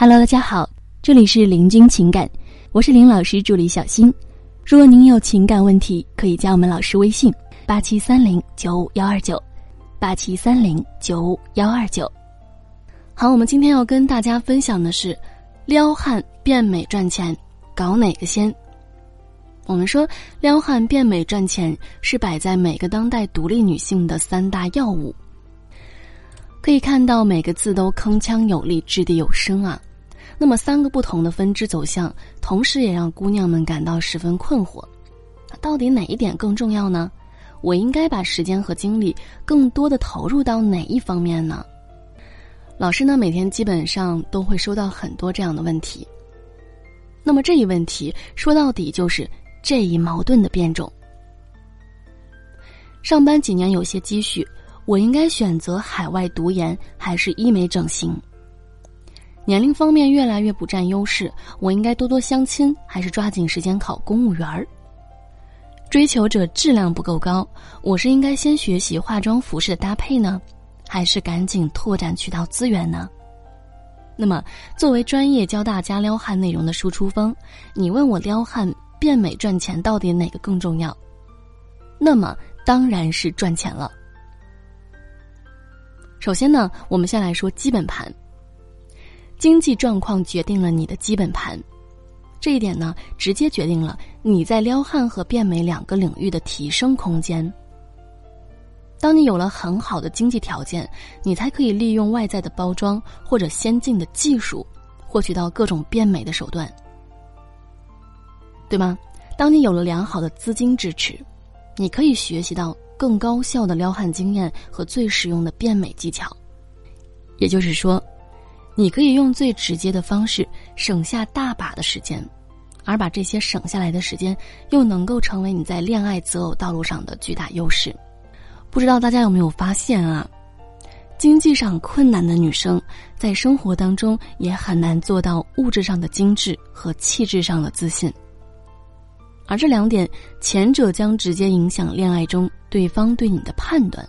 Hello，大家好，这里是林君情感，我是林老师助理小新。如果您有情感问题，可以加我们老师微信：八七三零九五幺二九，八七三零九五幺二九。好，我们今天要跟大家分享的是，撩汉变美赚钱，搞哪个先？我们说，撩汉变美赚钱是摆在每个当代独立女性的三大要务。可以看到每个字都铿锵有力，掷地有声啊。那么三个不同的分支走向，同时也让姑娘们感到十分困惑。到底哪一点更重要呢？我应该把时间和精力更多的投入到哪一方面呢？老师呢，每天基本上都会收到很多这样的问题。那么这一问题说到底就是这一矛盾的变种。上班几年有些积蓄，我应该选择海外读研还是医美整形？年龄方面越来越不占优势，我应该多多相亲还是抓紧时间考公务员儿？追求者质量不够高，我是应该先学习化妆服饰的搭配呢，还是赶紧拓展渠道资源呢？那么，作为专业教大家撩汉内容的输出方，你问我撩汉变美赚钱到底哪个更重要？那么当然是赚钱了。首先呢，我们先来说基本盘。经济状况决定了你的基本盘，这一点呢，直接决定了你在撩汉和变美两个领域的提升空间。当你有了很好的经济条件，你才可以利用外在的包装或者先进的技术，获取到各种变美的手段，对吗？当你有了良好的资金支持，你可以学习到更高效的撩汉经验和最实用的变美技巧。也就是说。你可以用最直接的方式省下大把的时间，而把这些省下来的时间又能够成为你在恋爱择偶道路上的巨大优势。不知道大家有没有发现啊？经济上困难的女生在生活当中也很难做到物质上的精致和气质上的自信。而这两点，前者将直接影响恋爱中对方对你的判断，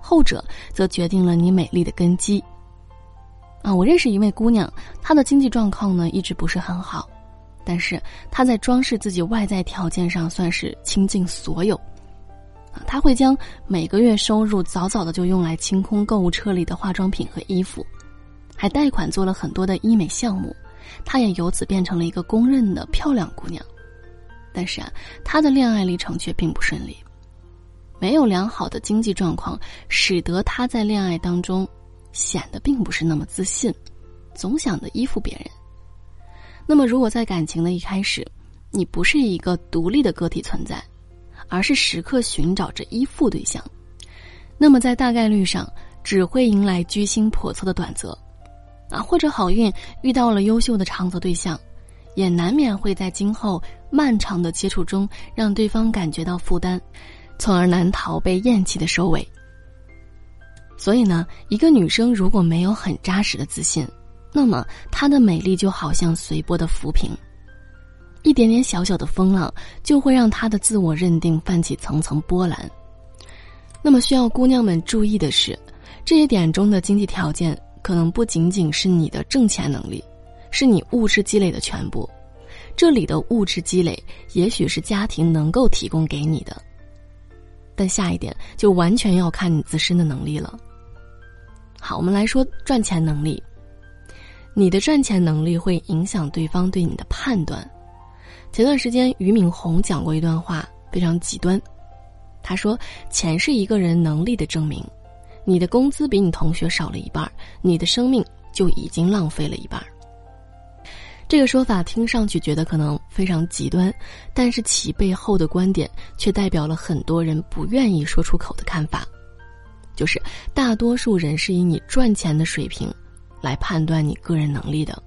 后者则决定了你美丽的根基。啊，我认识一位姑娘，她的经济状况呢一直不是很好，但是她在装饰自己外在条件上算是倾尽所有。啊，她会将每个月收入早早的就用来清空购物车里的化妆品和衣服，还贷款做了很多的医美项目，她也由此变成了一个公认的漂亮姑娘。但是啊，她的恋爱历程却并不顺利，没有良好的经济状况，使得她在恋爱当中。显得并不是那么自信，总想着依附别人。那么，如果在感情的一开始，你不是一个独立的个体存在，而是时刻寻找着依附对象，那么在大概率上只会迎来居心叵测的短则，啊，或者好运遇到了优秀的长则对象，也难免会在今后漫长的接触中让对方感觉到负担，从而难逃被厌弃的收尾。所以呢，一个女生如果没有很扎实的自信，那么她的美丽就好像随波的浮萍，一点点小小的风浪就会让她的自我认定泛起层层波澜。那么需要姑娘们注意的是，这一点中的经济条件可能不仅仅是你的挣钱能力，是你物质积累的全部。这里的物质积累，也许是家庭能够提供给你的。但下一点就完全要看你自身的能力了。好，我们来说赚钱能力。你的赚钱能力会影响对方对你的判断。前段时间俞敏洪讲过一段话，非常极端。他说：“钱是一个人能力的证明。你的工资比你同学少了一半，你的生命就已经浪费了一半。”这个说法听上去觉得可能非常极端，但是其背后的观点却代表了很多人不愿意说出口的看法，就是大多数人是以你赚钱的水平来判断你个人能力的。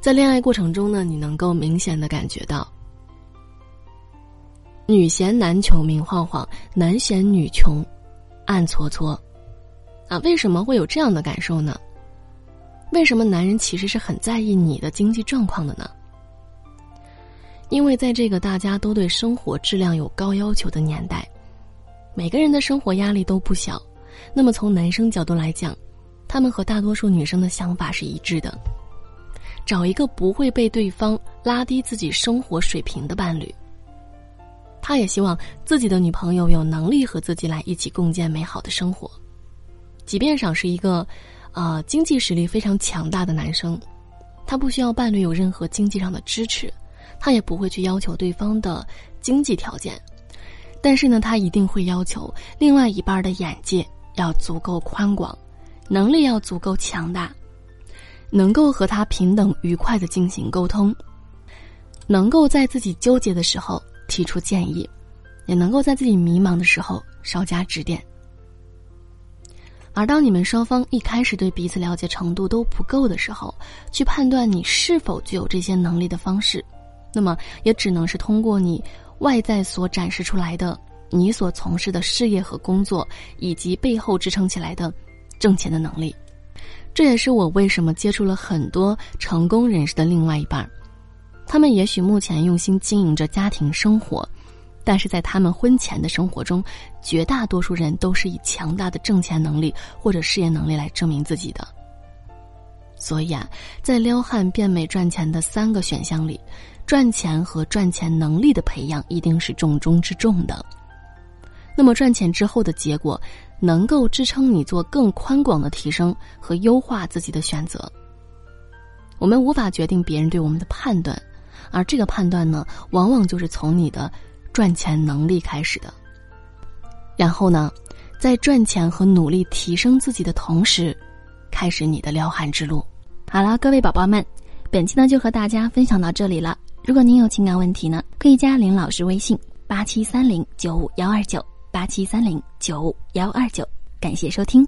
在恋爱过程中呢，你能够明显的感觉到，女嫌男穷明晃晃，男嫌女穷暗搓搓，啊，为什么会有这样的感受呢？为什么男人其实是很在意你的经济状况的呢？因为在这个大家都对生活质量有高要求的年代，每个人的生活压力都不小。那么从男生角度来讲，他们和大多数女生的想法是一致的，找一个不会被对方拉低自己生活水平的伴侣。他也希望自己的女朋友有能力和自己来一起共建美好的生活，即便上是一个，呃，经济实力非常强大的男生，他不需要伴侣有任何经济上的支持，他也不会去要求对方的经济条件，但是呢，他一定会要求另外一半的眼界要足够宽广，能力要足够强大。能够和他平等愉快的进行沟通，能够在自己纠结的时候提出建议，也能够在自己迷茫的时候稍加指点。而当你们双方一开始对彼此了解程度都不够的时候，去判断你是否具有这些能力的方式，那么也只能是通过你外在所展示出来的你所从事的事业和工作，以及背后支撑起来的挣钱的能力。这也是我为什么接触了很多成功人士的另外一半，他们也许目前用心经营着家庭生活，但是在他们婚前的生活中，绝大多数人都是以强大的挣钱能力或者事业能力来证明自己的。所以啊，在撩汉变美赚钱的三个选项里，赚钱和赚钱能力的培养一定是重中之重的。那么赚钱之后的结果。能够支撑你做更宽广的提升和优化自己的选择。我们无法决定别人对我们的判断，而这个判断呢，往往就是从你的赚钱能力开始的。然后呢，在赚钱和努力提升自己的同时，开始你的撩汉之路。好了，各位宝宝们，本期呢就和大家分享到这里了。如果您有情感问题呢，可以加林老师微信：八七三零九五幺二九。八七三零九五幺二九，感谢收听。